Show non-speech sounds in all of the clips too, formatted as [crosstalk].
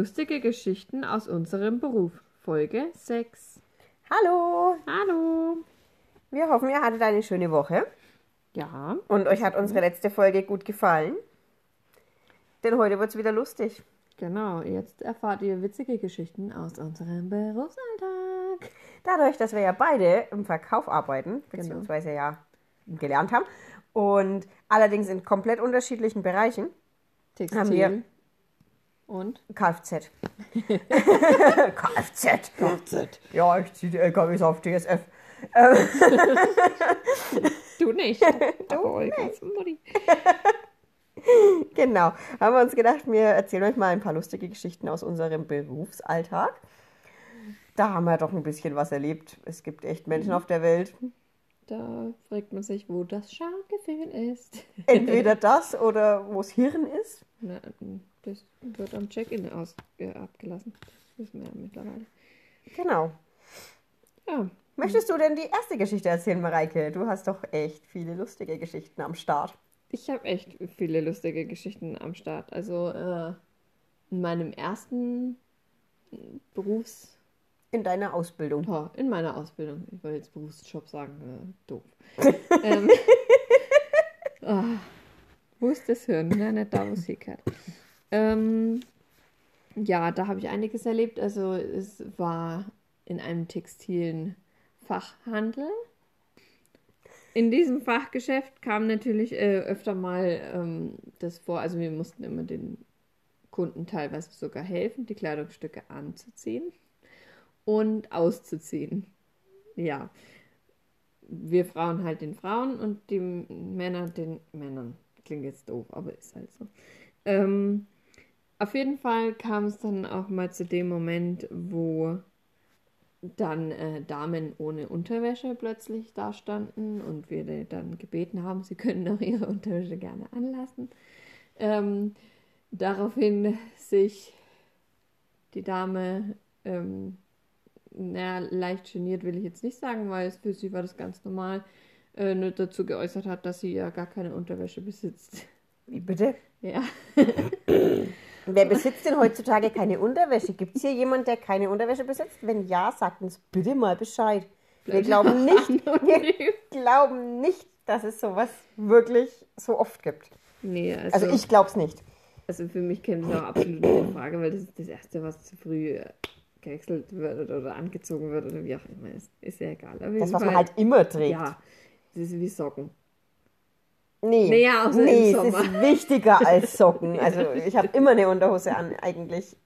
Lustige Geschichten aus unserem Beruf. Folge 6. Hallo! Hallo. Wir hoffen, ihr hattet eine schöne Woche Ja, und euch hat unsere letzte Folge gut gefallen. Denn heute wird es wieder lustig. genau. Jetzt erfahrt ihr witzige Geschichten aus unserem Berufsalltag. Dadurch, dass wir ja beide im Verkauf arbeiten, beziehungsweise ja gelernt haben, und allerdings in komplett unterschiedlichen Bereichen, Textil. Haben wir- Und? Kfz. [laughs] Kfz. Kfz. Ja, ich ziehe die LKWs auf DSF. [laughs] Du nicht. du nicht. Mutti. Genau. Haben wir uns gedacht, wir erzählen euch mal ein paar lustige Geschichten aus unserem Berufsalltag. Da haben wir doch ein bisschen was erlebt. Es gibt echt Menschen auf der Welt. Da fragt man sich, wo das Schamgefühl ist. [laughs] Entweder das oder wo das Hirn ist. Na, das wird am Check-in äh, abgelassen. Das wissen wir ja mittlerweile. Genau. Ja, Möchtest du denn die erste Geschichte erzählen, Mareike? Du hast doch echt viele lustige Geschichten am Start. Ich habe echt viele lustige Geschichten am Start. Also äh, in meinem ersten Berufs... In deiner Ausbildung. Oh, in meiner Ausbildung. Ich wollte jetzt Berufsjob sagen. Äh, doof. [laughs] ähm, oh, wo ist das Hirn? Na, nicht da, wo es hickert. Ähm, ja, da habe ich einiges erlebt. Also es war in einem textilen Fachhandel. In diesem Fachgeschäft kam natürlich äh, öfter mal ähm, das vor, also wir mussten immer den Kunden teilweise sogar helfen, die Kleidungsstücke anzuziehen und auszuziehen. Ja. Wir Frauen halt den Frauen und die Männer den Männern. Klingt jetzt doof, aber ist halt so. Ähm, auf jeden Fall kam es dann auch mal zu dem Moment, wo dann äh, Damen ohne Unterwäsche plötzlich da standen und wir dann gebeten haben, sie können auch ihre Unterwäsche gerne anlassen. Ähm, daraufhin sich die Dame, ähm, na, leicht geniert will ich jetzt nicht sagen, weil es für sie war das ganz normal, äh, nur dazu geäußert hat, dass sie ja gar keine Unterwäsche besitzt. Wie bitte? Ja. [laughs] Wer besitzt denn heutzutage keine Unterwäsche? Gibt es hier jemand, der keine Unterwäsche besitzt? Wenn ja, sagt uns bitte mal Bescheid. Wir glauben nicht, [laughs] wir glauben nicht, dass es sowas wirklich so oft gibt. Nee, also, Also ich glaube es nicht. also für mich käme das auch absolut in Frage, weil das ist das Erste, was zu früh äh, gewechselt wird oder, angezogen wird oder wie auch immer. Ist, ist ja egal. Auf Das, was man halt immer trägt. Ja, das ist wie Socken. Nee, Naja, außer nee es ist wichtiger als [laughs] Socken. Also ich habe immer eine Unterhose an, eigentlich.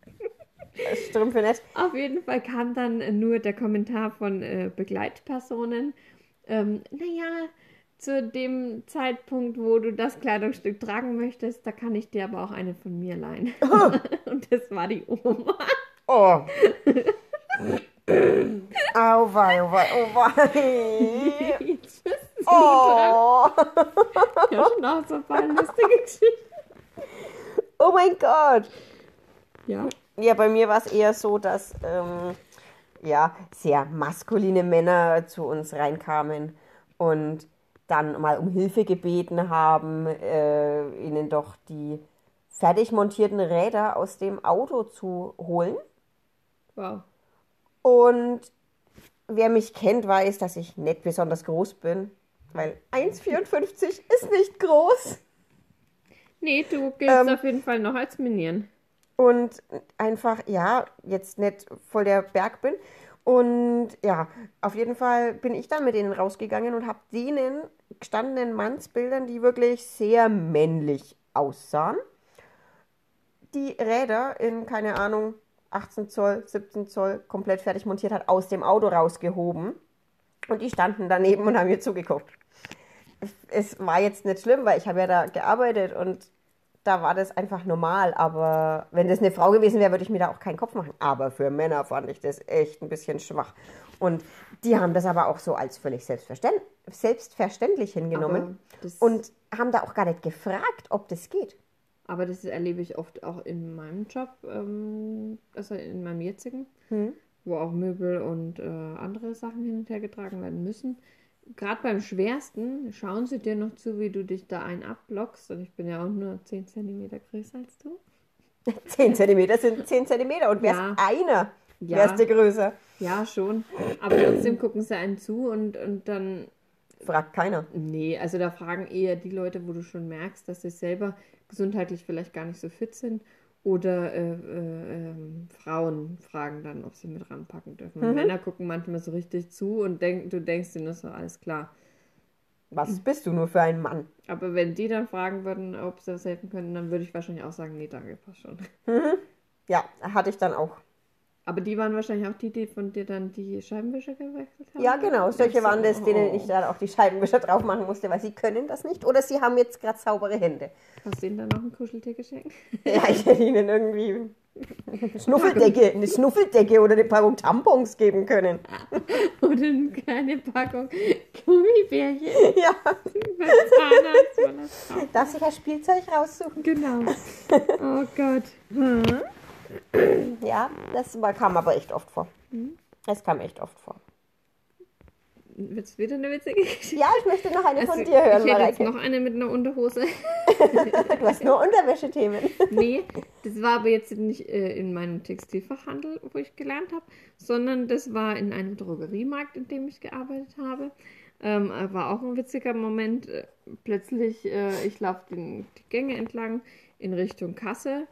Strümpfe nicht. Auf jeden Fall kam dann nur der Kommentar von äh, Begleitpersonen. Ähm, naja, zu dem Zeitpunkt, wo du das Kleidungsstück tragen möchtest, da kann ich dir aber auch eine von mir leihen. [laughs] Und das war die Oma. Oh. Au wei, oh wei, oh wei. Oh. Ja, ein paar lustige Geschichten. oh mein Gott. Ja. Ja, bei mir war es eher so, dass ähm, ja, sehr maskuline Männer zu uns reinkamen und dann mal um Hilfe gebeten haben, äh, ihnen doch die fertig montierten Räder aus dem Auto zu holen. Wow. Und wer mich kennt, weiß, dass ich nicht besonders groß bin, weil 1,54 [laughs] ist nicht groß. Nee, du giltst Ähm. auf jeden Fall noch als Minion. und einfach, ja, jetzt nicht voll der Berg bin. Und ja, auf jeden Fall bin ich dann mit denen rausgegangen und habe denen gestandenen Mannsbildern, die wirklich sehr männlich aussahen, die Räder in, keine Ahnung, 18 Zoll, 17 Zoll komplett fertig montiert hat, aus dem Auto rausgehoben. Und die standen daneben und haben mir zugeguckt. Es war jetzt nicht schlimm, weil ich habe ja da gearbeitet und da war das einfach normal. Aber wenn das eine Frau gewesen wäre, würde ich mir da auch keinen Kopf machen. Aber für Männer fand ich das echt ein bisschen schwach. Und die haben das aber auch so als völlig selbstverständ selbstverständlich hingenommen und haben da auch gar nicht gefragt, ob das geht. Aber das erlebe ich oft auch in meinem Job, ähm, also in meinem jetzigen, wo auch Möbel und äh, andere Sachen hin und her getragen werden müssen. Gerade beim schwersten schauen sie dir noch zu, wie du dich da ein abblockst. Und ich bin ja auch nur 10 cm größer als du. [laughs] 10 Zentimeter sind 10 Zentimeter und wär's Ja. einer, Ja. wär's dir größer. Ja, schon. Aber trotzdem gucken sie einen zu und, und dann Fragt keiner. Nee, also da fragen eher die Leute, wo du schon merkst, dass sie selber gesundheitlich vielleicht gar nicht so fit sind. Oder äh, äh, ähm, Frauen fragen dann, ob sie mit ranpacken dürfen. Und Männer gucken manchmal so richtig zu und denk, du denkst dir nur so, alles klar. Was bist du nur für ein Mann? Aber wenn die dann fragen würden, ob sie das helfen können, dann würde ich wahrscheinlich auch sagen, nee, danke, passt schon. Ja, hatte ich dann auch. Aber die waren wahrscheinlich auch die, die von dir dann die Scheibenwischer gewechselt haben? Ja, genau. Solche so, waren das, denen oh. ich dann auch die Scheibenwischer drauf machen musste, weil sie können das nicht. Oder sie haben jetzt gerade saubere Hände. Hast du ihnen dann noch ein Kuscheltier geschenkt? [laughs] Ja, ich hätte ihnen irgendwie eine Schnuffeldecke, eine Schnuffeldecke oder eine Packung Tampons geben können. [laughs] Oder eine kleine Packung Gummibärchen. [laughs] Ja, Zahnarzt das darf sich ja Spielzeug raussuchen. Genau. Oh Gott. Ja, das kam aber echt oft vor. Es kam echt oft vor. Wird's wieder eine witzige Geschichte? Ja, ich möchte noch eine von Also, dir hören, ich hätte jetzt noch eine mit einer Unterhose. [laughs] Du hast nur Unterwäschethemen. Nee, das war aber jetzt nicht äh, in meinem Textilfachhandel, wo ich gelernt habe, sondern das war in einem Drogeriemarkt, in dem ich gearbeitet habe. Ähm, äh, war auch ein witziger Moment. Äh, plötzlich, äh, ich laufe die Gänge entlang in Richtung Kasse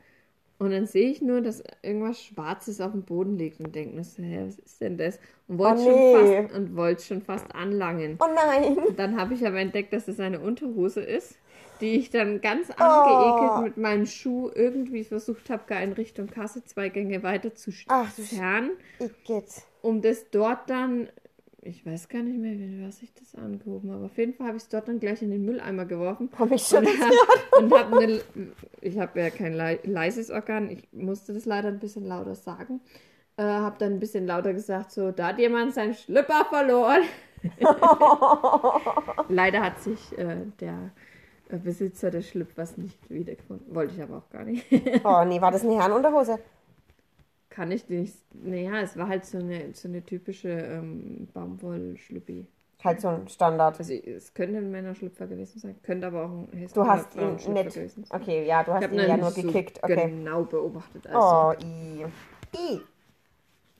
und dann sehe ich nur, dass irgendwas Schwarzes auf dem Boden liegt und denke mir so, hä, was ist denn das? Und wollte Oh, nee. schon, fast, und wollte schon fast anlangen. Oh nein. Dann habe ich aber entdeckt, dass es eine Unterhose ist, die ich dann ganz Oh. angeekelt mit meinem Schuh irgendwie versucht habe, gar in Richtung Kasse zwei Gänge weiter zu Ach, zerren, um das dort dann, ich weiß gar nicht mehr, wie was ich das angehoben habe. Auf jeden Fall habe ich es dort dann gleich in den Mülleimer geworfen. Komm ich schon Und hab, [laughs] und hab eine, ich habe ja kein lei- leises Organ, ich musste das leider ein bisschen lauter sagen. Äh, habe dann ein bisschen lauter gesagt, so, da hat jemand seinen Schlüpper verloren. [laughs] leider hat sich äh, der äh, Besitzer des Schlüppers nicht wiedergefunden. Wollte ich aber auch gar nicht. Oh nee, war das eine Herrenunterhose? Kann ich nicht. Naja, es war halt so eine, so eine typische ähm, Baumwollschlüppi. Halt so ein Standard. Also es könnte ein Männerschlüpfer gewesen sein, könnte aber auch ein Hessen- Du hast ihn nicht. gewesen sein. Okay, ja, du hast ihn ja nur so gekickt. Okay. genau beobachtet. Also Oh, i. I.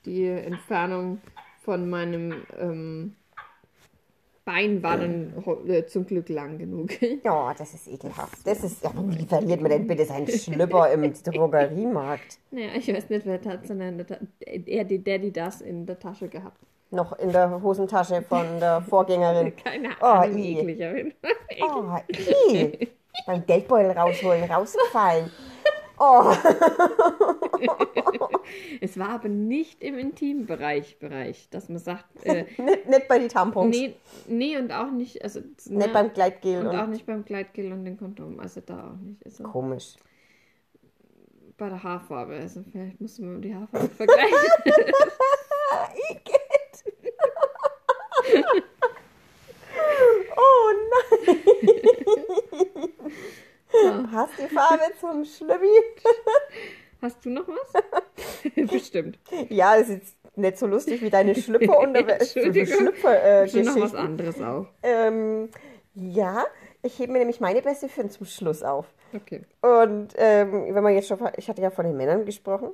die Entfernung von meinem ähm, Bein war dann äh, zum Glück lang genug. [laughs] Ja, das ist ekelhaft. Das ist. Ja, wie verliert man denn bitte seinen Schlüpper im [laughs] Drogeriemarkt? naja, ich weiß nicht, wer hat sondern er, die, die das in der Tasche gehabt. Noch in der Hosentasche von der [laughs] Vorgängerin. Keine Oh, Ahnung, i. eklig. Oh, i. Beim Geldbeutel rausholen, rausgefallen. Oh, Es war aber nicht im Intimbereich, Bereich, dass man sagt, äh, [laughs] nicht, nicht bei die Tampons. nee, nee und auch nicht, also Nicht ne, beim Gleitgel. und Und auch nicht beim Gleitgel und den Kondom, also da auch nicht. Also Komisch. bei der Haarfarbe, also vielleicht musste man die Haarfarbe vergleichen. [laughs] Oh nein. Passt die Farbe zum Schlüppi? [laughs] Hast du noch was? [laughs] Bestimmt. Ja, ist jetzt nicht so lustig wie deine Schlüpfer und. [laughs] Schlüpfer äh, Schon noch was anderes auch. Ähm, ja, ich hebe mir nämlich meine beste für zum Schluss auf. Okay. Und ähm, wenn man jetzt schon, ich hatte ja von den Männern gesprochen.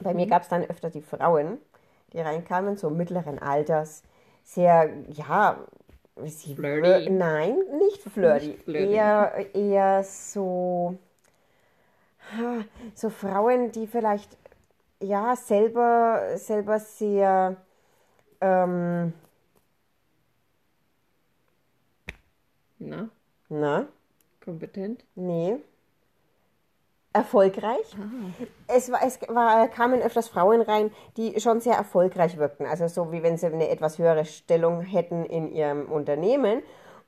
Bei Mhm. mir gab es dann öfter die Frauen, die reinkamen, so mittleren Alters, sehr, ja, sie Flirty. Nein, nicht flirty. Nicht flirty. Eher, eher so, so Frauen, die vielleicht, ja, selber, selber sehr, ähm, Na, na, kompetent. Nee. Erfolgreich. Es, war, es war, kamen öfters Frauen rein, die schon sehr erfolgreich wirkten. Also so wie wenn sie eine etwas höhere Stellung hätten in ihrem Unternehmen.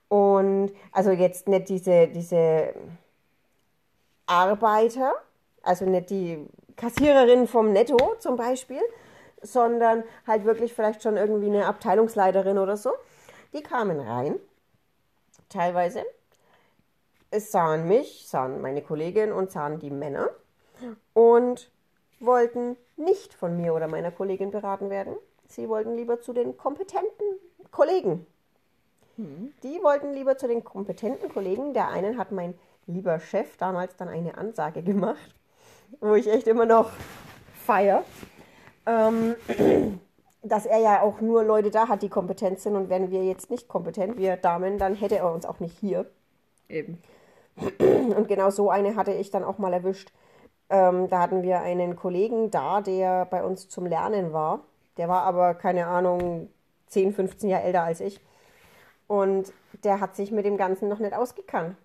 Und also jetzt nicht diese, diese Arbeiter, also nicht die Kassiererin vom Netto zum Beispiel, sondern halt wirklich vielleicht schon irgendwie eine Abteilungsleiterin oder so. Die kamen rein, teilweise es sahen mich, sahen meine Kollegin und sahen die Männer und wollten nicht von mir oder meiner Kollegin beraten werden. Sie wollten lieber zu den kompetenten Kollegen. Die wollten lieber zu den kompetenten Kollegen. Der einen hat mein lieber Chef damals dann eine Ansage gemacht. wo ich echt immer noch feier. Ähm, [clears throat] dass er ja auch nur Leute da hat, die kompetent sind. Und wären wir jetzt nicht kompetent, wir Damen, dann hätte er uns auch nicht hier. Eben. Und genau so eine hatte ich dann auch mal erwischt. Ähm, da hatten wir einen Kollegen da, der bei uns zum Lernen war. Der war aber, keine Ahnung, 10, 15 Jahre älter als ich. Und der hat sich mit dem Ganzen noch nicht ausgekannt.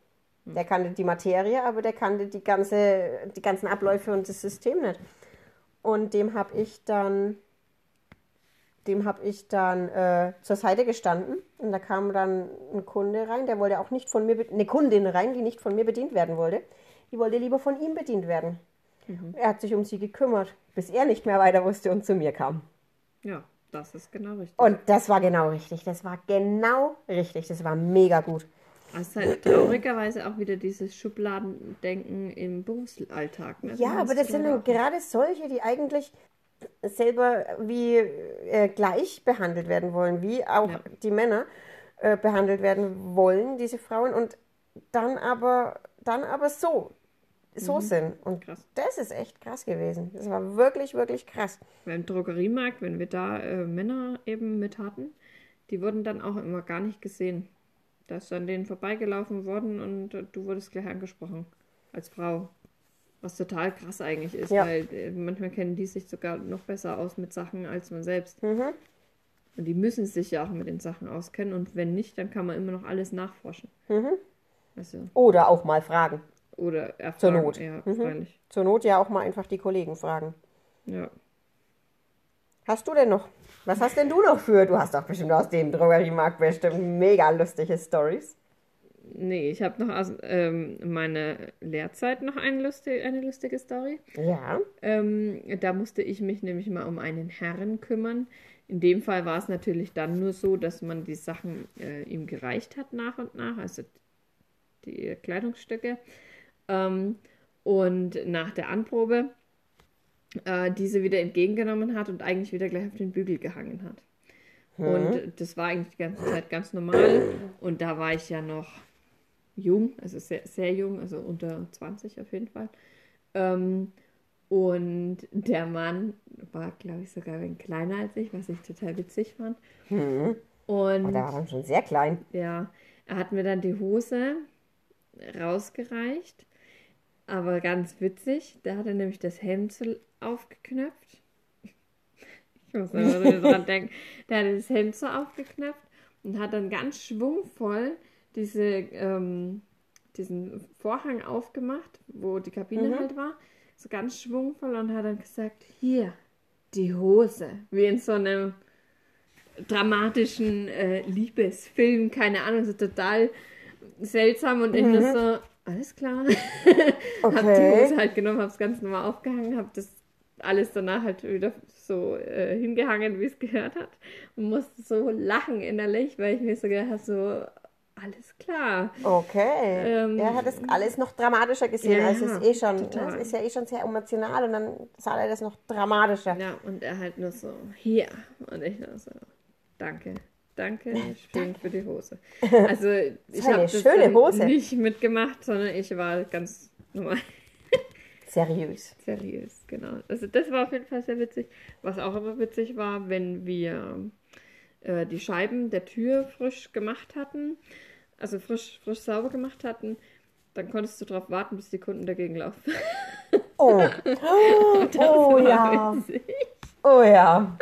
Der kannte die Materie, aber der kannte die, ganze, die ganzen Abläufe und das System nicht. Und dem habe ich dann, dem habe ich dann äh, zur Seite gestanden. Und da kam dann ein Kunde rein, der wollte auch nicht von mir, eine Kundin rein, die nicht von mir bedient werden wollte. Die wollte lieber von ihm bedient werden. Er hat sich um sie gekümmert, bis er nicht mehr weiter wusste und zu mir kam. Ja, das ist genau richtig. Und das war genau richtig. Das war genau richtig. Das war mega gut. Das ist halt traurigerweise auch wieder dieses Schubladendenken im Berufsalltag. Ne? Ja, aber das sind dann gerade solche, die eigentlich selber wie äh, gleich behandelt werden wollen, wie auch Ja. die Männer äh, behandelt werden wollen, diese Frauen, und dann aber, dann aber so, so sind. Und Krass. das ist echt krass gewesen. Das war wirklich, wirklich krass. Beim Drogeriemarkt, wenn wir da äh, Männer eben mit hatten, die wurden dann auch immer gar nicht gesehen. Da ist an denen vorbeigelaufen worden und du wurdest gleich angesprochen als Frau. Was total krass eigentlich ist, Ja. weil äh, manchmal kennen die sich sogar noch besser aus mit Sachen als man selbst. Mhm. Und die müssen sich ja auch mit den Sachen auskennen und wenn nicht, dann kann man immer noch alles nachforschen. Mhm. Also, Oder auch mal fragen. oder erfahren. Not. Ja, Mhm. Zur Not ja auch mal einfach die Kollegen fragen. Ja. Hast du denn noch? Was hast denn du noch für? Du hast doch bestimmt aus dem Drogeriemarkt bestimmt mega lustige Stories. Nee, ich habe noch aus ähm, meiner Lehrzeit noch eine lustige, eine lustige Story. Ja. Ähm, da musste ich mich nämlich mal um einen Herren kümmern. In dem Fall war es natürlich dann nur so, dass man die Sachen äh, ihm gereicht hat nach und nach, also die Kleidungsstücke. Ähm, und nach der Anprobe äh, diese wieder entgegengenommen hat und eigentlich wieder gleich auf den Bügel gehangen hat. Und das war eigentlich die ganze Zeit ganz normal. Und da war ich ja noch jung, also sehr, sehr jung, also unter 20 auf jeden Fall. Ähm, und der Mann war, glaube ich, sogar ein kleiner als ich, was ich total witzig fand. Hm. Und Oh, da war dann schon sehr klein. ja, er hat mir dann die Hose rausgereicht. Aber ganz witzig, da hat er nämlich das Hemd aufgeknöpft. Ich muss immer so dran [laughs] denken. Der hat das Hemd so aufgeknöpft und hat dann ganz schwungvoll diese, ähm, diesen Vorhang aufgemacht, wo die Kabine halt war. So ganz schwungvoll und hat dann gesagt, hier, die Hose. Wie in so einem dramatischen äh, Liebesfilm, keine Ahnung, so total seltsam und ich nur so, alles klar. [laughs] hab die Okay. Hose halt genommen, hab's ganz normal aufgehangen, hab das alles danach halt wieder so äh, hingehangen, wie es gehört hat und musste so lachen innerlich, weil ich mir so gedacht habe, so, alles klar. Okay. Ähm, er hat es alles noch dramatischer gesehen, ja, als es eh schon. total. Es ist ja eh schon sehr emotional und dann sah er das noch dramatischer. Ja, und er halt nur so, hier. Und ich nur so, danke. Danke, [laughs] schön für die Hose. [laughs] Also, ich habe das schöne Hose. nicht mitgemacht, sondern ich war ganz normal [laughs] Seriös. seriös, genau. Also, das war auf jeden Fall sehr witzig. Was auch immer witzig war, wenn wir äh, die Scheiben der Tür frisch gemacht hatten, also frisch, frisch sauber gemacht hatten, dann konntest du darauf warten, bis die Kunden dagegen laufen. Oh. [laughs] Oh war ja. witzig. Oh ja.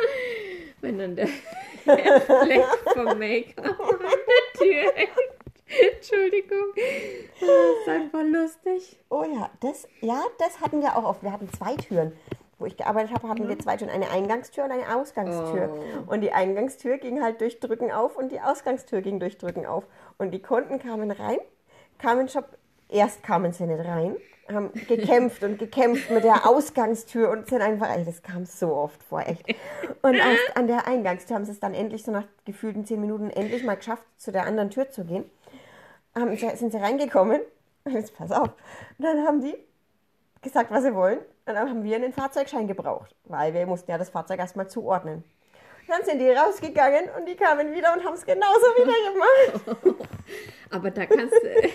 Wenn dann der, [laughs] der Fleck vom Make-up an der Tür hängt. Entschuldigung. Das ist einfach lustig. Oh ja. Das, ja, das hatten wir auch oft. Wir hatten zwei Türen. Wo ich gearbeitet habe, hatten wir zwei Türen. Eine Eingangstür und eine Ausgangstür. Oh. Und die Eingangstür ging halt durch Drücken auf und die Ausgangstür ging durch Drücken auf. Und die Kunden kamen rein, kamen schon, erst kamen sie nicht rein, haben gekämpft und gekämpft mit der Ausgangstür und sind einfach, ey, das kam so oft vor, echt. Und an der Eingangstür haben sie es dann endlich, so nach gefühlten zehn Minuten, endlich mal geschafft, zu der anderen Tür zu gehen. Haben, sind sie reingekommen, [laughs] jetzt pass auf, dann haben die gesagt, was sie wollen. Und dann haben wir einen Fahrzeugschein gebraucht, weil wir mussten ja das Fahrzeug erstmal zuordnen. Dann sind die rausgegangen und die kamen wieder und haben es genauso wieder gemacht. [laughs] Aber da kannst du. [laughs]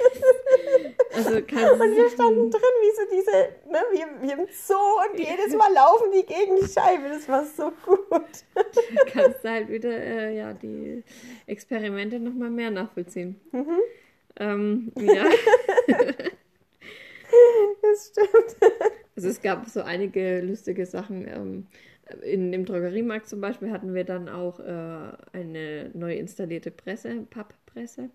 Also kannst Und wir standen drin, wie so diese, ne, wie, wie im Zoo und jedes Mal laufen die gegen die Scheibe. Das war so gut. [laughs] kannst du halt wieder äh, ja, die Experimente nochmal mehr nachvollziehen. Mhm. Ähm, ja, Das stimmt. Also es gab so einige lustige Sachen. Ähm, in dem Drogeriemarkt zum Beispiel hatten wir dann auch äh, eine neu installierte Presse, Papppresse.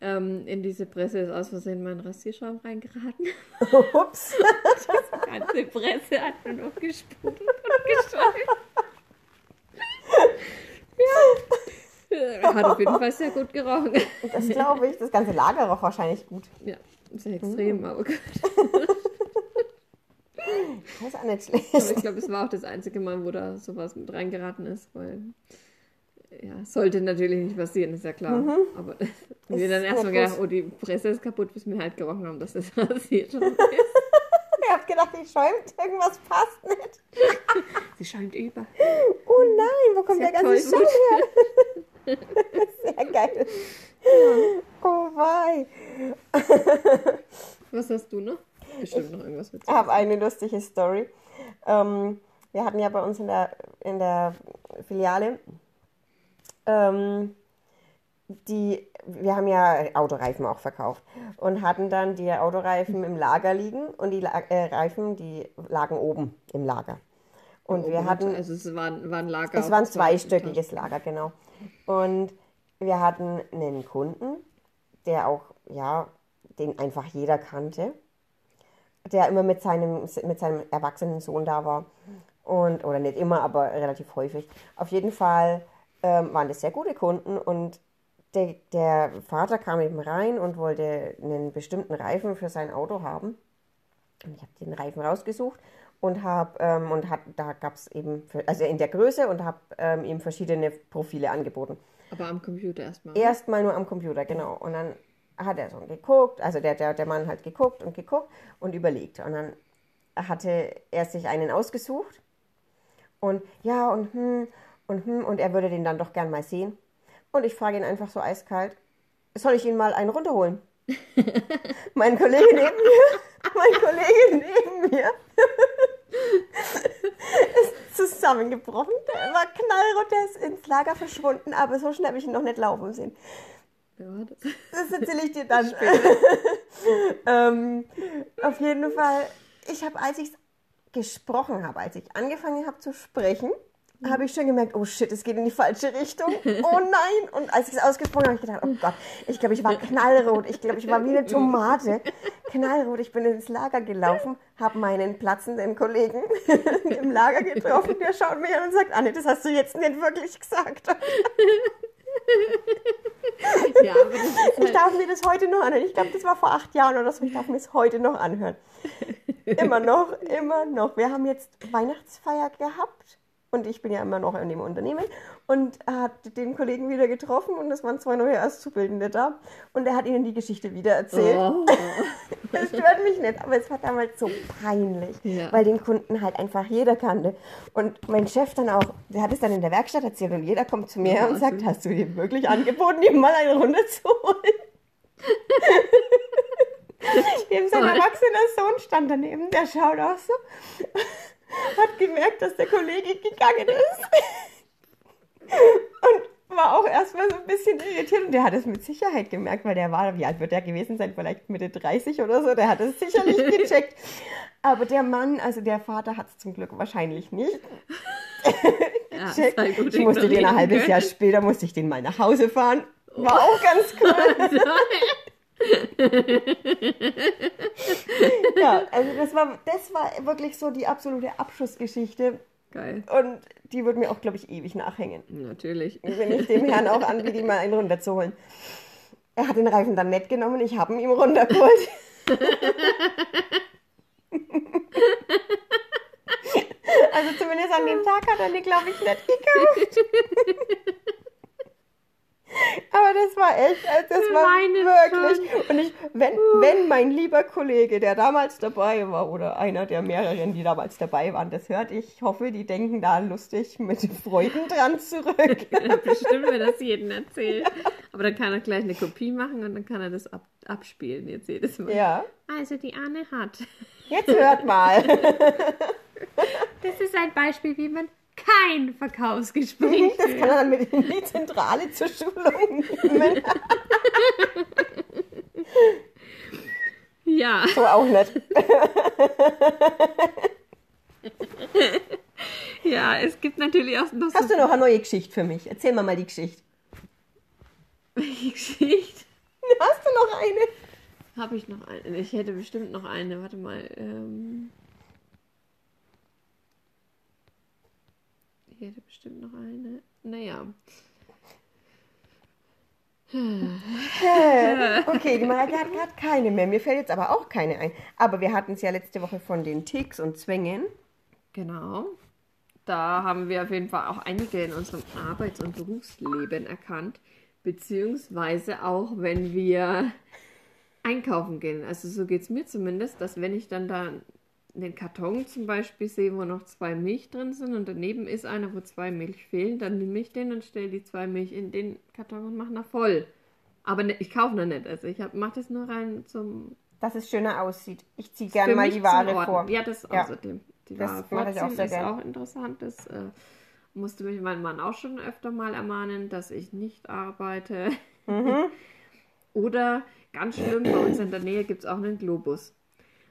Ähm, in diese Presse ist aus Versehen mein Rasierschaum reingeraten. [laughs] Ups. [laughs] Die ganze Presse hat nur noch gesprudelt und geschäumt. ja. Hat auf jeden Fall sehr gut gerochen. Das glaube ich. Das ganze Lager roch wahrscheinlich gut. Ja, sehr extrem, aber gut. [laughs] Das ist auch nicht Aber schlecht. ich glaube, es war auch das einzige Mal, wo da sowas mit reingeraten ist, weil ja, sollte natürlich nicht passieren, ist ja klar. Aber [laughs] wir dann erstmal ja gedacht, oh, die Presse ist kaputt, bis wir halt gerochen haben, dass das [laughs] passiert [laughs] schon ist. Ich habe gedacht, die schäumt. Irgendwas passt nicht. Sie schäumt über. Oh nein, wo kommt Sehr der ganze Schaum her? Sehr geil. Oh wei. Was hast du noch? [laughs] Bestimmt noch irgendwas Ich Witziges. habe eine lustige Story. Ähm, wir hatten ja bei uns in der, in der Filiale ähm, die, wir haben ja Autoreifen auch verkauft und hatten dann die Autoreifen im Lager liegen und die äh, Reifen, die lagen oben im Lager. Und wir hatten, Also es war, war ein Lager. es war ein zwei zweistöckiges Lager, genau. Und wir hatten einen Kunden, der auch, ja, den einfach jeder kannte, der immer mit seinem, mit seinem erwachsenen Sohn da war. Und, oder nicht immer, aber relativ häufig. Auf jeden Fall ähm, waren das sehr gute Kunden und der, der Vater kam eben rein und wollte einen bestimmten Reifen für sein Auto haben. Und ich habe den Reifen rausgesucht und habe ähm, und hat, da gab es eben, für, also in der Größe und habe ähm, ihm verschiedene Profile angeboten. Aber am Computer erstmal. Erstmal nur am Computer, genau. Und dann hat er so geguckt, also der, der, der Mann hat geguckt und geguckt und überlegt. Und dann hatte er sich einen ausgesucht und ja und hm und hm und er würde den dann doch gern mal sehen. Und ich frage ihn einfach so eiskalt, soll ich ihn mal einen runterholen? [laughs] mein Kollege neben mir, [laughs] mein Kollege neben mir [laughs] ist zusammengebrochen. Der war knallrot, der ist ins Lager verschwunden, aber so schnell habe ich ihn noch nicht laufen sehen. Ja, das, Das erzähle ich dir dann. [laughs] [laughs] ähm, auf jeden Fall, ich habe, als ich gesprochen habe, als ich angefangen habe zu sprechen, habe ich schon gemerkt, oh shit, es geht in die falsche Richtung. Oh nein. Und als ich es ausgesprochen habe, habe ich gedacht, oh Gott, ich glaube, ich war knallrot. Ich glaube, ich war wie eine Tomate. Knallrot. Ich bin ins Lager gelaufen, habe meinen platzenden Kollegen [laughs] im Lager getroffen. Der schaut mich an und sagt, Anne, das hast du jetzt nicht wirklich gesagt. [laughs] ja, ist Ich halt, darf mir das heute noch anhören. Ich glaube, das war vor acht Jahren oder so. Ich darf mir das heute noch anhören. Immer noch, immer noch. Wir haben jetzt Weihnachtsfeier gehabt und ich bin ja immer noch in dem Unternehmen und hat den Kollegen wieder getroffen und es waren zwei neue Auszubildende da und er hat ihnen die Geschichte wieder erzählt. oh, [laughs] Das stört mich nicht, aber es war damals so peinlich, Ja. weil den Kunden halt einfach jeder kannte. Und mein Chef dann auch, der hat es dann in der Werkstatt erzählt und jeder kommt zu mir Ja, und sagt, also- hast du dir wirklich angeboten, ihm mal eine Runde zu holen? [laughs] Dem sein erwachsener Sohn stand daneben, der schaut auch so, hat gemerkt, dass der Kollege gegangen ist und war auch erstmal so ein bisschen irritiert und der hat es mit Sicherheit gemerkt, weil der war, wie alt wird der gewesen sein, vielleicht Mitte 30 oder so, der hat es sicherlich [laughs] gecheckt. Aber der Mann, also der Vater hat es zum Glück wahrscheinlich nicht [laughs] ja, gecheckt. gut Ich musste den ein halbes. Jahr später, musste ich den mal nach Hause fahren. War auch ganz cool. [laughs] Ja, also das war, das war wirklich so die absolute Abschlussgeschichte Geil, und die wird mir auch, glaube ich, ewig nachhängen. natürlich. Wenn ich dem Herrn auch anbiete, ihm mal einen runterzuholen. Er hat den Reifen dann nicht genommen, ich habe ihn ihm runtergeholt. Also zumindest an dem Tag hat er den, glaube ich, nicht gekauft. Aber das war echt, also das war weinen wirklich. Und ich, wenn, wenn mein lieber Kollege, der damals dabei war, oder einer der mehreren, die damals dabei waren, das hört, ich hoffe, die denken da lustig mit Freuden dran zurück. [laughs] Bestimmt, wenn das jedem erzählt. Aber dann kann er gleich eine Kopie machen und dann kann er das ab, abspielen jetzt jedes Mal. Ja, Also die Anne hat. jetzt hört mal. [laughs] Das ist ein Beispiel, wie man kein Verkaufsgespräch [laughs] Das kann er dann mit in die Zentrale zur Schulung nehmen. Ja. So auch nicht. Ja, es gibt natürlich auch noch Hast so du noch eine neue Geschichte für mich? Erzähl mal mal die Geschichte. welche Geschichte. Hast du noch eine? Habe ich noch eine? Ich hätte bestimmt noch eine. Warte mal. Ähm... Ich hätte bestimmt noch eine. Naja. [laughs] Okay, die Mareike hat gerade keine mehr. Mir fällt jetzt aber auch keine ein. Aber wir hatten es ja letzte Woche von den Ticks und Zwängen. Genau. Da haben wir auf jeden Fall auch einige in unserem Arbeits- und Berufsleben erkannt. Beziehungsweise auch, wenn wir einkaufen gehen. Also so geht es mir zumindest, dass wenn ich dann da einen Karton zum Beispiel sehe, wo noch zwei Milch drin sind und daneben ist einer, wo zwei Milch fehlen, dann nehme ich den und stelle die zwei Milch in den Karton und mache nach voll. Aber ne, ich kaufe noch nicht. Also ich mache das nur rein zum Dass es schöner aussieht. Ich ziehe gerne mal die Ware vor. Ja, das Ja. außerdem. Die Das Ware mache ich auch vorziehen sehr ist gern. auch interessant. Das äh, musste mich mein Mann auch schon öfter mal ermahnen, dass ich nicht arbeite. Mhm. [laughs] Oder ganz schlimm, bei uns in der Nähe gibt es auch einen Globus.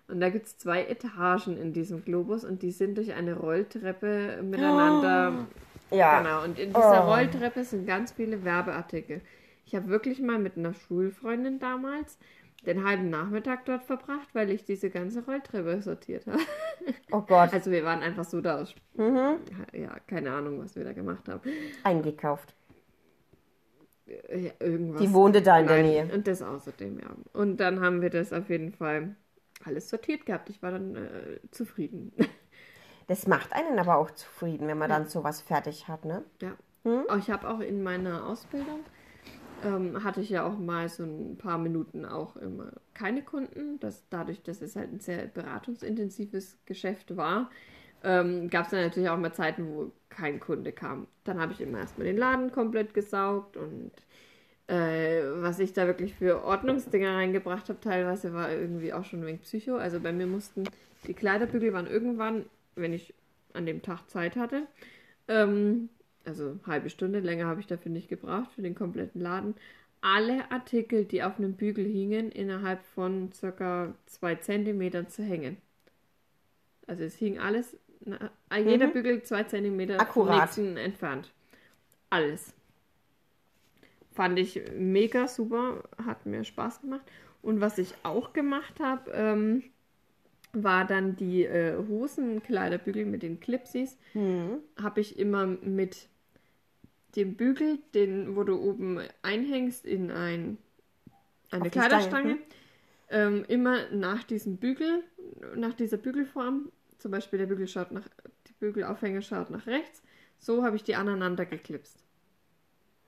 Und da gibt es zwei Etagen in diesem Globus und die sind durch eine Rolltreppe miteinander. Ja. Genau, und in dieser Oh. Rolltreppe sind ganz viele Werbeartikel. Ich habe wirklich mal mit einer Schulfreundin damals den halben Nachmittag dort verbracht, weil ich diese ganze Rolltreppe sortiert habe. Oh Gott. Also wir waren einfach so da. Mhm. Ja, keine Ahnung, was wir da gemacht haben. Eingekauft. Ja, irgendwas. Die wohnte da in der Nähe. Und das außerdem, ja. Und dann haben wir das auf jeden Fall alles sortiert gehabt. Ich war dann äh, zufrieden. [laughs] Das macht einen aber auch zufrieden, wenn man dann sowas fertig hat, ne? Ja. Hm? Ich habe auch in meiner Ausbildung, ähm, hatte ich ja auch mal so ein paar Minuten auch immer keine Kunden. Das, dadurch, dass es halt ein sehr beratungsintensives Geschäft war, ähm, gab es dann natürlich auch mal Zeiten, wo kein Kunde kam. Dann habe ich immer erstmal den Laden komplett gesaugt und äh, was ich da wirklich für Ordnungsdinger reingebracht habe, teilweise war irgendwie auch schon ein wenig Psycho. Also bei mir mussten die Kleiderbügel waren irgendwann, wenn ich an dem Tag Zeit hatte, ähm, also halbe Stunde länger habe ich dafür nicht gebraucht, für den kompletten Laden, alle Artikel, die auf einem Bügel hingen, innerhalb von circa zwei Zentimetern zu hängen. Also es hing alles, na, jeder Mhm. Bügel zwei Zentimeter Akkurat. entfernt. Alles. Fand ich mega super, hat mir Spaß gemacht. Und was ich auch gemacht habe, ähm, war dann die äh, Hosenkleiderbügel mit den Clipsies. Hm. Habe ich immer mit dem Bügel, den, wo du oben einhängst, in ein, eine Auf Kleiderstange, hm. ähm, immer nach diesem Bügel, nach dieser Bügelform, zum Beispiel der Bügel schaut nach, die Bügelaufhänger schaut nach rechts, so habe ich die aneinander geklipst.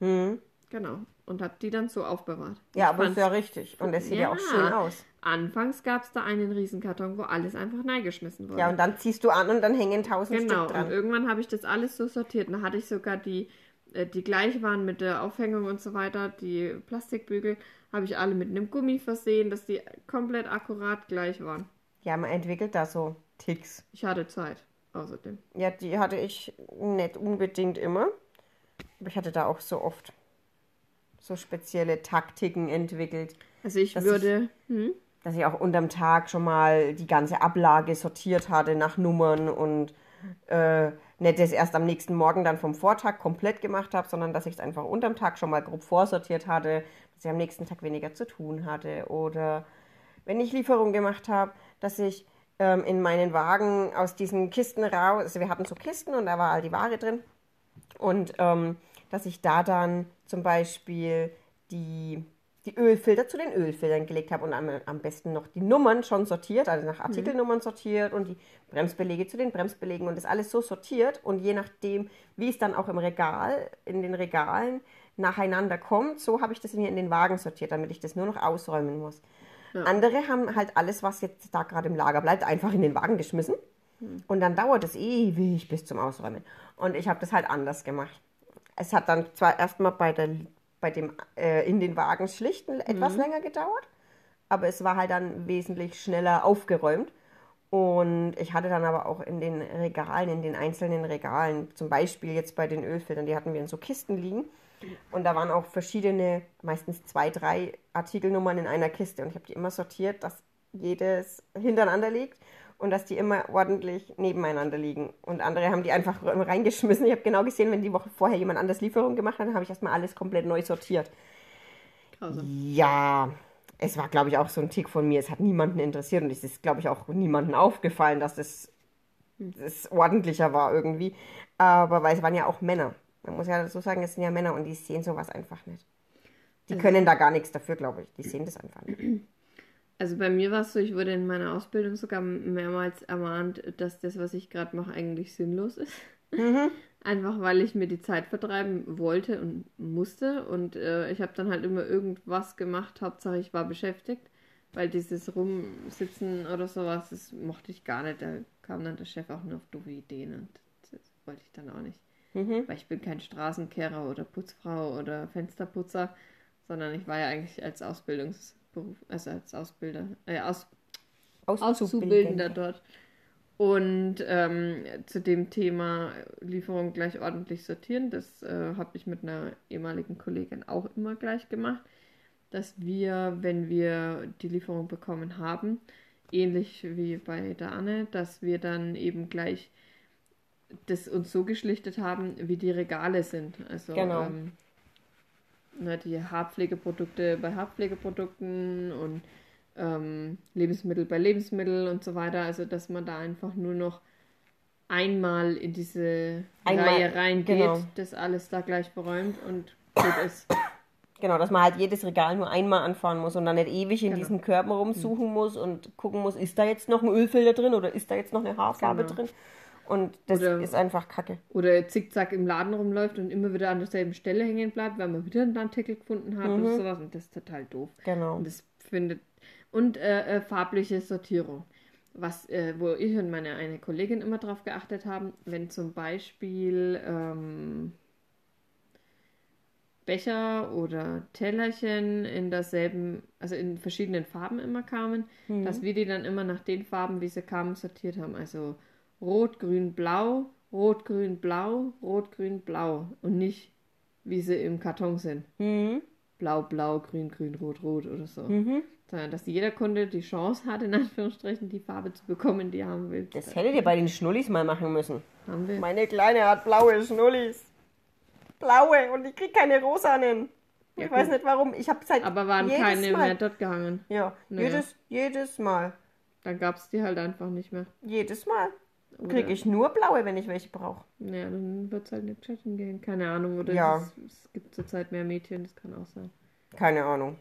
Hm. Genau. Und habe die dann so aufbewahrt. Ja, Ich aber ist ja richtig. Und es sieht ja, auch Ja. schön aus. Anfangs gab es da einen Riesenkarton, wo alles einfach neigeschmissen wurde. Ja, und dann ziehst du an und dann hängen tausend genau. Stück Und dran. irgendwann habe ich das alles so sortiert. Und da hatte ich sogar die, äh, die gleich waren mit der Aufhängung und so weiter, die Plastikbügel, habe ich alle mit einem Gummi versehen, dass die komplett akkurat gleich waren. Ja, man entwickelt da so Ticks. Ich hatte Zeit, außerdem. Ja, die hatte ich nicht unbedingt immer. Aber ich hatte da auch so oft so spezielle Taktiken entwickelt, Also ich Dass würde. hm? dass ich auch unterm Tag schon mal die ganze Ablage sortiert hatte nach Nummern und äh, nicht das erst am nächsten Morgen dann vom Vortag komplett gemacht habe, sondern dass ich es einfach unterm Tag schon mal grob vorsortiert hatte, dass ich am nächsten Tag weniger zu tun hatte. Oder wenn ich Lieferung gemacht habe, dass ich ähm, in meinen Wagen aus diesen Kisten raus, also wir hatten so Kisten und da war all die Ware drin. Und ähm, dass ich da dann zum Beispiel die, die Ölfilter zu den Ölfiltern gelegt habe und am, am besten noch die Nummern schon sortiert, also nach Artikelnummern sortiert und die Bremsbelege zu den Bremsbelegen und das alles so sortiert und je nachdem, wie es dann auch im Regal, in den Regalen nacheinander kommt. So habe ich das hier in den Wagen sortiert, damit ich das nur noch ausräumen muss. Andere haben halt alles, was jetzt da gerade im Lager bleibt, einfach in den Wagen geschmissen. Und dann dauert es ewig bis zum Ausräumen. Und ich habe das halt anders gemacht. Es hat dann zwar erstmal bei, der, bei dem äh, in den Wagen schlichten etwas länger gedauert, aber es war halt dann wesentlich schneller aufgeräumt. Und ich hatte dann aber auch in den Regalen, in den einzelnen Regalen, zum Beispiel jetzt bei den Ölfiltern, die hatten wir in so Kisten liegen. Und da waren auch verschiedene, meistens zwei, drei Artikelnummern in einer Kiste. Und ich habe die immer sortiert, dass jedes hintereinander liegt und dass die immer ordentlich nebeneinander liegen. Und andere haben die einfach reingeschmissen. Ich habe genau gesehen, wenn die Woche vorher jemand anders Lieferung gemacht hat, dann habe ich erstmal alles komplett neu sortiert. Grausam. Ja, es war, glaube ich, auch so ein Tick von mir. Es hat niemanden interessiert und es ist, glaube ich, auch niemandem aufgefallen, dass es das ordentlicher war irgendwie. Aber weil es waren ja auch Männer. Man muss ja so sagen, es sind ja Männer und die sehen sowas einfach nicht. Die können da gar nichts dafür, glaube ich. Die sehen das einfach nicht. [clears throat] Also bei mir war es so, ich wurde in meiner Ausbildung sogar mehrmals ermahnt, dass das, was ich gerade mache, eigentlich sinnlos ist. [laughs] Einfach weil ich mir die Zeit vertreiben wollte und musste. Und äh, ich habe dann halt immer irgendwas gemacht. Hauptsache ich war beschäftigt. Weil dieses Rumsitzen oder sowas, das mochte ich gar nicht. Da kam dann der Chef auch nur auf doofe Ideen und das wollte ich dann auch nicht. Weil ich bin kein Straßenkehrer oder Putzfrau oder Fensterputzer, sondern ich war ja eigentlich als Ausbildungsberuf, also als Ausbilder, äh, Aus, Auszubildender dort. Und ähm, zu dem Thema Lieferung gleich ordentlich sortieren, das äh, habe ich mit einer ehemaligen Kollegin auch immer gleich gemacht, dass wir, wenn wir die Lieferung bekommen haben, ähnlich wie bei der Anne, dass wir dann eben gleich das uns so geschlichtet haben, wie die Regale sind. Also Genau. ähm, ne, die Haarpflegeprodukte bei Haarpflegeprodukten und ähm, Lebensmittel bei Lebensmitteln und so weiter. Also dass man da einfach nur noch einmal in diese Einmal, Reihe reingeht, genau. das alles da gleich beräumt und gut ist. Genau, dass man halt jedes Regal nur einmal anfahren muss und dann nicht ewig in Genau. diesen Körben rumsuchen muss und gucken muss, ist da jetzt noch ein Ölfilter drin oder ist da jetzt noch eine Haarfarbe Genau. drin? Und das Oder- ist einfach kacke. Oder zickzack im Laden rumläuft und immer wieder an derselben Stelle hängen bleibt, weil man wieder einen Artikel gefunden hat oder sowas. Und das ist total doof. Genau. Und das findet. Und äh, äh, farbliche Sortierung. Was, äh, wo ich und meine eine Kollegin immer drauf geachtet haben, wenn zum Beispiel ähm, Becher oder Tellerchen in derselben, also in verschiedenen Farben immer kamen, dass wir die dann immer nach den Farben, wie sie kamen, sortiert haben. Also rot, grün, blau, rot, grün, blau, rot, grün, blau. Und nicht, wie sie im Karton sind. Mhm. Blau, blau, grün, grün, rot, rot oder so. Sondern dass jeder Kunde die Chance hat, in Anführungsstrichen, die Farbe zu bekommen, die er haben will. Das hättet ihr bei den Schnullis mal machen müssen. haben wir. Meine Kleine hat blaue Schnullis. Blaue und ich krieg keine rosanen. Ja, ich weiß gut. nicht warum. Ich habe seit Aber waren keine Mal. mehr dort gehangen. Ja, Naja. jedes, jedes Mal. Dann gab es die halt einfach nicht mehr. Jedes Mal. Kriege ich nur blaue, wenn ich welche brauche. Ja, dann wird es halt nicht chatten gehen. Keine Ahnung. Oder Ja. es, es gibt zurzeit mehr Mädchen, das kann auch sein. Keine Ahnung.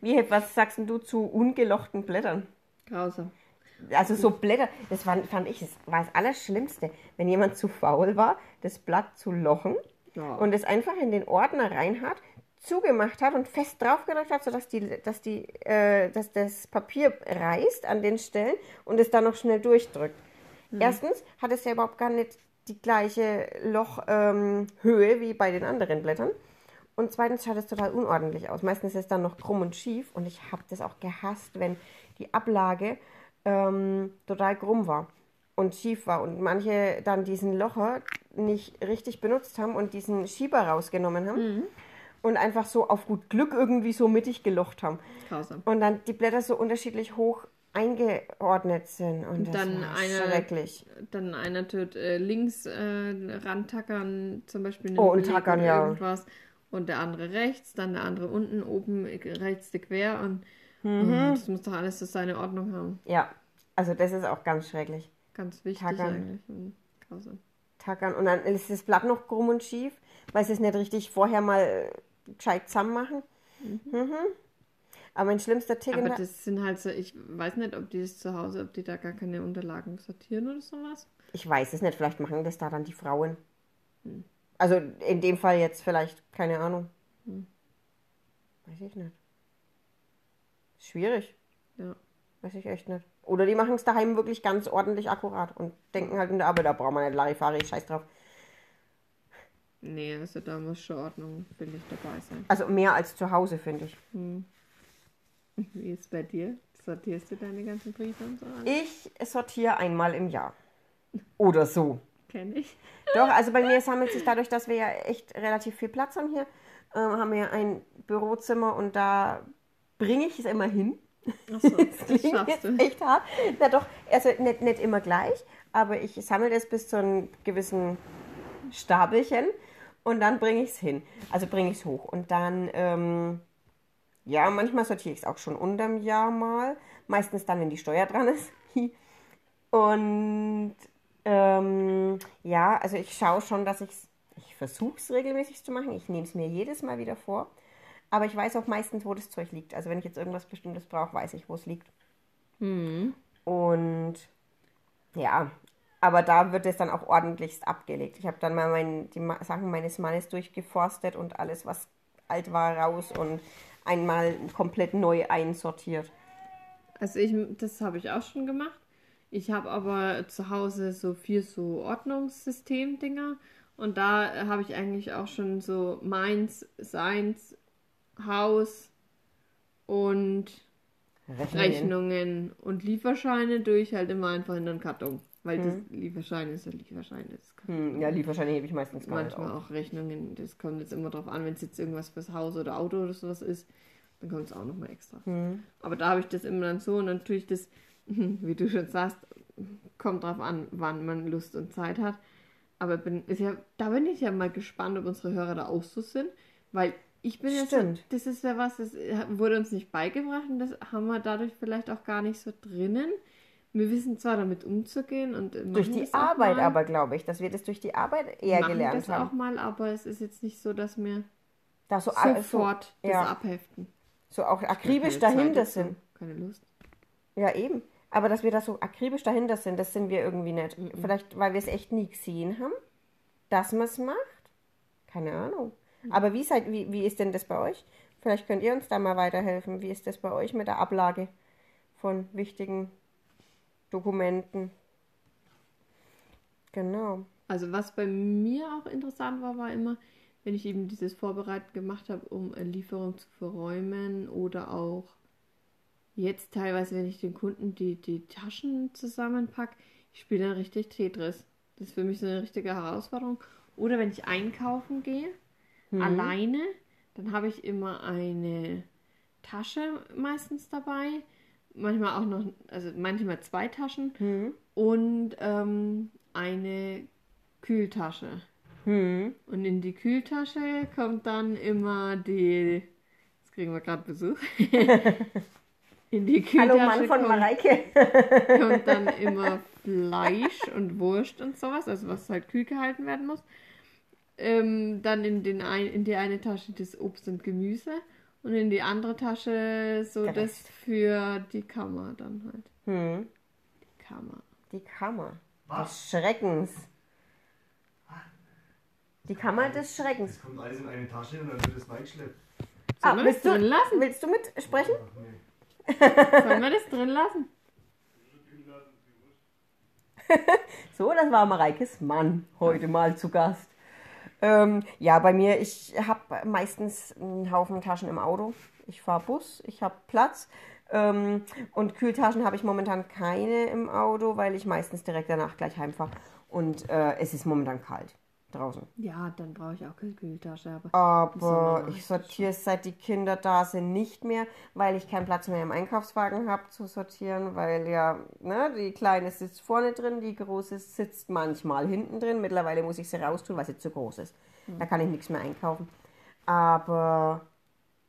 Wie, was sagst du zu ungelochten Blättern? Grausam. Also so Blätter, das fand, fand ich, das war das Allerschlimmste, wenn jemand zu faul war, das Blatt zu lochen Ja. und es einfach in den Ordner rein hat, zugemacht hat und fest draufgedrückt hat, sodass die, dass die, äh, dass das Papier reißt an den Stellen und es dann noch schnell durchdrückt. Erstens hat es ja überhaupt gar nicht die gleiche Lochhöhe ähm, wie bei den anderen Blättern. Und zweitens schaut es total unordentlich aus. Meistens ist es dann noch krumm und schief. Und ich habe das auch gehasst, wenn die Ablage ähm, total krumm war und schief war. Und manche dann diesen Locher nicht richtig benutzt haben und diesen Schieber rausgenommen haben. Und einfach so auf gut Glück irgendwie so mittig gelocht haben. Grausam. Und dann die Blätter so unterschiedlich hoch eingeordnet sind. Und das dann war eine- schrecklich. Dann einer tut äh, links äh, rantackern, zum Beispiel eine Oh, und tackern, ja. irgendwas. Und der andere rechts, dann der andere unten, oben rechts die quer. Und Mhm. oh, das muss doch alles so seine Ordnung haben. Ja, also das ist auch ganz schrecklich. Ganz wichtig Tackern. eigentlich. Und grausam. Tackern. Und dann ist das Blatt noch krumm und schief, weil sie es nicht richtig vorher mal äh, gescheit zusammen machen. Mhm. Aber mein schlimmster Tick Aber das sind halt so, ich weiß nicht, ob die das zu Hause, ob die da gar keine Unterlagen sortieren oder sowas. Ich weiß es nicht, vielleicht machen das da dann die Frauen. Also in dem Fall jetzt vielleicht, keine Ahnung. Weiß ich nicht. Schwierig. Ja. Weiß ich echt nicht. Oder die machen es daheim wirklich ganz ordentlich akkurat und denken halt in der Arbeit, da braucht man nicht Larifari, scheiß drauf. Nee, also da muss schon Ordnung, finde ich, dabei sein. Also mehr als zu Hause, finde ich. [laughs] Wie ist es bei dir? Sortierst du deine ganzen Briefe und so an? Ich sortiere einmal im Jahr. Oder so. Kenn ich. [laughs] Doch, also bei mir sammelt sich dadurch, dass wir ja echt relativ viel Platz haben hier, ähm, haben wir ein Bürozimmer und da bringe ich es immer hin. Achso, [laughs] Das das schaffst du. echt hart. Na doch, also nicht, nicht immer gleich, aber ich sammle das bis zu einem gewissen Stapelchen und dann bringe ich es hin. Also bringe ich es hoch. Und dann, ähm, ja, manchmal sortiere ich es auch schon unterm Jahr mal. Meistens dann, wenn die Steuer dran ist. [laughs] Und ähm, ja, also ich schaue schon, dass ich es, ich versuche es regelmäßig zu machen. Ich nehme es mir jedes Mal wieder vor. Aber ich weiß auch meistens, wo das Zeug liegt. Also wenn ich jetzt irgendwas Bestimmtes brauche, weiß ich, wo es liegt. Mhm. Und ja, aber da wird es dann auch ordentlichst abgelegt. Ich habe dann mal mein, die Sachen meines Mannes durchgeforstet und alles, was alt war, raus und einmal komplett neu einsortiert. Also ich, das habe ich auch schon gemacht. Ich habe aber zu Hause so vier so Ordnungssystem-Dinger und da habe ich eigentlich auch schon so meins, seins, Haus und Rechnungen und Lieferscheine durch halt immer einfach in den Karton. Weil das Lieferschein ist ja Lieferschein. Das Hm, ja, Lieferscheine hebe ich meistens gar nicht manchmal auf. auch Rechnungen. Das kommt jetzt immer drauf an, wenn es jetzt irgendwas fürs Haus oder Auto oder sowas ist, dann kommt es auch nochmal extra. Aber da habe ich das immer dann so und dann tue ich das, [laughs] wie du schon sagst, kommt drauf an, wann man Lust und Zeit hat. Aber bin, ist ja, da bin ich ja mal gespannt, ob unsere Hörer da auch so sind, weil ich bin jetzt, Stimmt. das ist ja was, das wurde uns nicht beigebracht und das haben wir dadurch vielleicht auch gar nicht so drinnen. Wir wissen zwar damit umzugehen und Durch die auch Arbeit mal, aber, glaube ich, dass wir das durch die Arbeit eher gelernt das auch haben. mal, aber es ist jetzt nicht so, dass wir Da so, a- so, sofort das ja. abheften. so auch akribisch Zeit dahinter dazu, sind. Keine Lust. Ja, eben. Aber dass wir da so akribisch dahinter sind, das sind wir irgendwie nicht. Vielleicht, weil wir es echt nie gesehen haben, dass man es macht. Keine Ahnung. Aber wie, seid, wie, wie ist denn das bei euch? Vielleicht könnt ihr uns da mal weiterhelfen. Wie ist das bei euch mit der Ablage von wichtigen Dokumenten? Genau. Also was bei mir auch interessant war, war immer, wenn ich eben dieses Vorbereiten gemacht habe, um eine Lieferung zu verräumen oder auch jetzt teilweise, wenn ich den Kunden die, die Taschen zusammenpacke, ich spiele dann richtig Tetris. Das ist für mich so eine richtige Herausforderung. Oder wenn ich einkaufen gehe, alleine, dann habe ich immer eine Tasche meistens dabei. Manchmal auch noch, also manchmal zwei Taschen und ähm, eine Kühltasche. Hm. Und in die Kühltasche kommt dann immer die. Jetzt kriegen wir gerade Besuch. [laughs] in die Hallo Kühltasche Mann von kommt, Mareike. kommt dann [laughs] immer Fleisch und Wurst und sowas, also was halt kühl gehalten werden muss. Ähm, dann in, den ein, in die eine Tasche das Obst und Gemüse und in die andere Tasche so Der das Rest. für die Kammer dann halt. Hm. Die Kammer. Die Kammer des Schreckens. Die Kammer des Schreckens. Es kommt alles in eine Tasche und dann wird es reingeschleppt. Sollen wir das willst, du, drin lassen? willst du mitsprechen? Ach, nee. Sollen wir das drin lassen? [laughs] So, das war Mareikes Mann heute mal zu Gast. Ähm, ja, bei mir, ich habe meistens einen Haufen Taschen im Auto. Ich fahre Bus, ich habe Platz. Ähm, und Kühltaschen habe ich momentan keine im Auto, weil ich meistens direkt danach gleich heimfahre. Und äh, es ist momentan kalt draußen. Ja, dann brauche ich auch keine Kühltasche. Aber Aber ich sortiere es, seit die Kinder da sind, nicht mehr, weil ich keinen Platz mehr im Einkaufswagen habe zu sortieren, weil ja, ne, die Kleine sitzt vorne drin, die Große sitzt manchmal hinten drin. Mittlerweile muss ich sie raustun, weil sie zu groß ist. Da kann ich nichts mehr einkaufen. Aber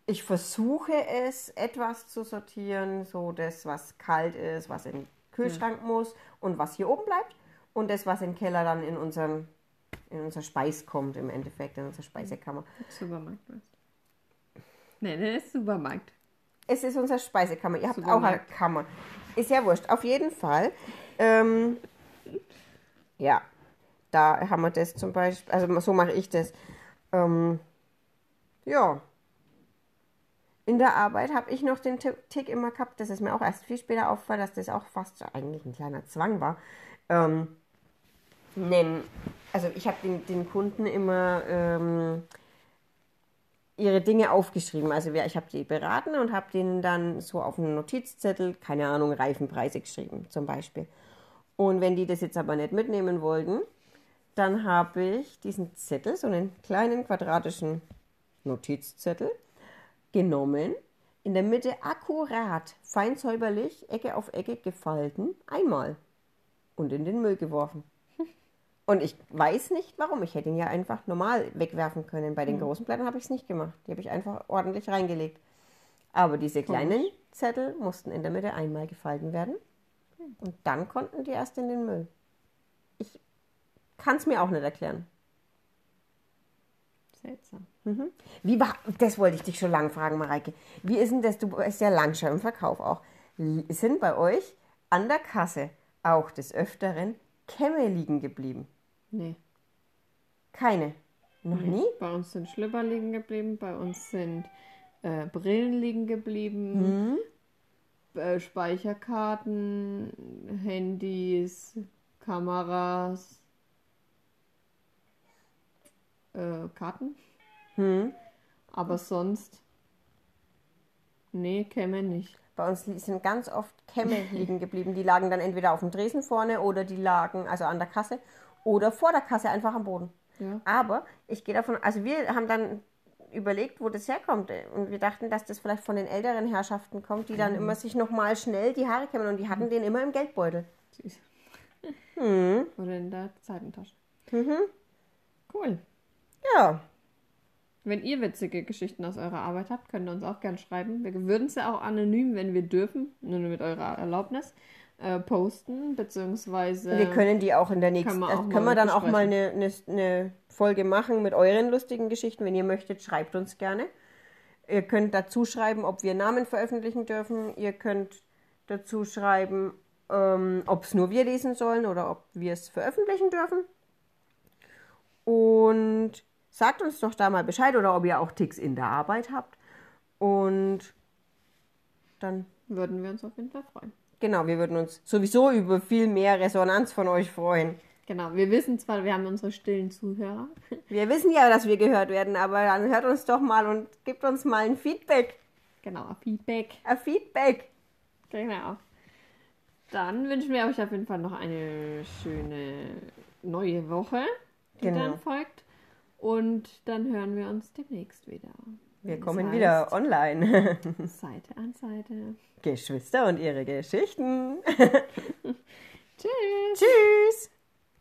ich versuche es, etwas zu sortieren, so das, was kalt ist, was in den Kühlschrank muss und was hier oben bleibt. Und das, was im Keller dann in unseren in unser Speis kommt, im Endeffekt, in unsere Speisekammer. Supermarkt was? Nee, nee, ist Supermarkt. Es ist unsere Speisekammer. Ihr habt auch eine Supermarkt. Kammer. Ist ja wurscht. Auf jeden Fall. Ähm, ja. da haben wir das zum Beispiel, also so mache ich das. Ähm, ja. In der Arbeit habe ich noch den Ti- Tick immer gehabt, das ist mir auch erst viel später aufgefallen, dass das auch fast eigentlich ein kleiner Zwang war. Ähm, nennen, also ich habe den, den Kunden immer ähm, ihre Dinge aufgeschrieben. Also ich habe die beraten und habe denen dann so auf einen Notizzettel, keine Ahnung, Reifenpreise geschrieben zum Beispiel. Und wenn die das jetzt aber nicht mitnehmen wollten, dann habe ich diesen Zettel, so einen kleinen quadratischen Notizzettel, genommen, in der Mitte akkurat, fein säuberlich, Ecke auf Ecke gefalten, einmal und in den Müll geworfen. Und ich weiß nicht warum. Ich hätte ihn ja einfach normal wegwerfen können. Bei den großen Blättern habe ich es nicht gemacht. Die habe ich einfach ordentlich reingelegt. Aber diese kleinen Zettel mussten in der Mitte einmal gefalten werden. Und dann konnten die erst in den Müll. Ich kann es mir auch nicht erklären. Seltsam. Wie war, das wollte ich dich schon lange fragen, Mareike. Wie ist denn das? Du bist ja lang schon im Verkauf auch. Sind bei euch an der Kasse auch des Öfteren Kämme liegen geblieben? Nee. Keine. Noch nie? Bei uns sind Schlüpper liegen geblieben, bei uns sind äh, Brillen liegen geblieben, äh, Speicherkarten, Handys, Kameras, äh, Karten. Hm. Aber sonst, nee, käme nicht. Bei uns sind ganz oft Kämme [laughs] liegen geblieben. Die lagen dann entweder auf dem Dresen vorne oder die lagen also an der Kasse oder vor der Kasse einfach am Boden. Ja. Aber ich gehe davon, also wir haben dann überlegt, wo das herkommt. Und wir dachten, dass das vielleicht von den älteren Herrschaften kommt, die dann immer sich nochmal schnell die Haare kämmen und die hatten den immer im Geldbeutel. Süß. Hm. Oder in der Seitentasche. Mhm. Cool. Ja, Wenn ihr witzige Geschichten aus eurer Arbeit habt, könnt ihr uns auch gern schreiben. Wir würden sie auch anonym, wenn wir dürfen, nur mit eurer Erlaubnis, äh, posten, beziehungsweise wir können die auch in der nächsten, also mal können wir dann auch mal eine, eine, eine Folge machen mit euren lustigen Geschichten. Wenn ihr möchtet, schreibt uns gerne. Ihr könnt dazu schreiben, ob wir Namen veröffentlichen dürfen. Ihr könnt dazu schreiben, ähm, ob es nur wir lesen sollen oder ob wir es veröffentlichen dürfen. Und sagt uns doch da mal Bescheid oder ob ihr auch Ticks in der Arbeit habt. Und dann, würden wir uns auf jeden Fall freuen. genau, wir würden uns sowieso über viel mehr Resonanz von euch freuen. Genau, wir wissen zwar, wir haben unsere stillen Zuhörer. Wir wissen ja, dass wir gehört werden, aber dann hört uns doch mal und gebt uns mal ein Feedback. Genau, Feedback. Ein Feedback. Genau. Dann wünschen wir euch auf jeden Fall noch eine schöne neue Woche, die Genau. dann folgt. Und dann hören wir uns demnächst wieder. Wir kommen heißt, wieder online. [laughs] Seite an Seite. Geschwister und ihre Geschichten. [laughs] [laughs] Tschüss. Tschüss.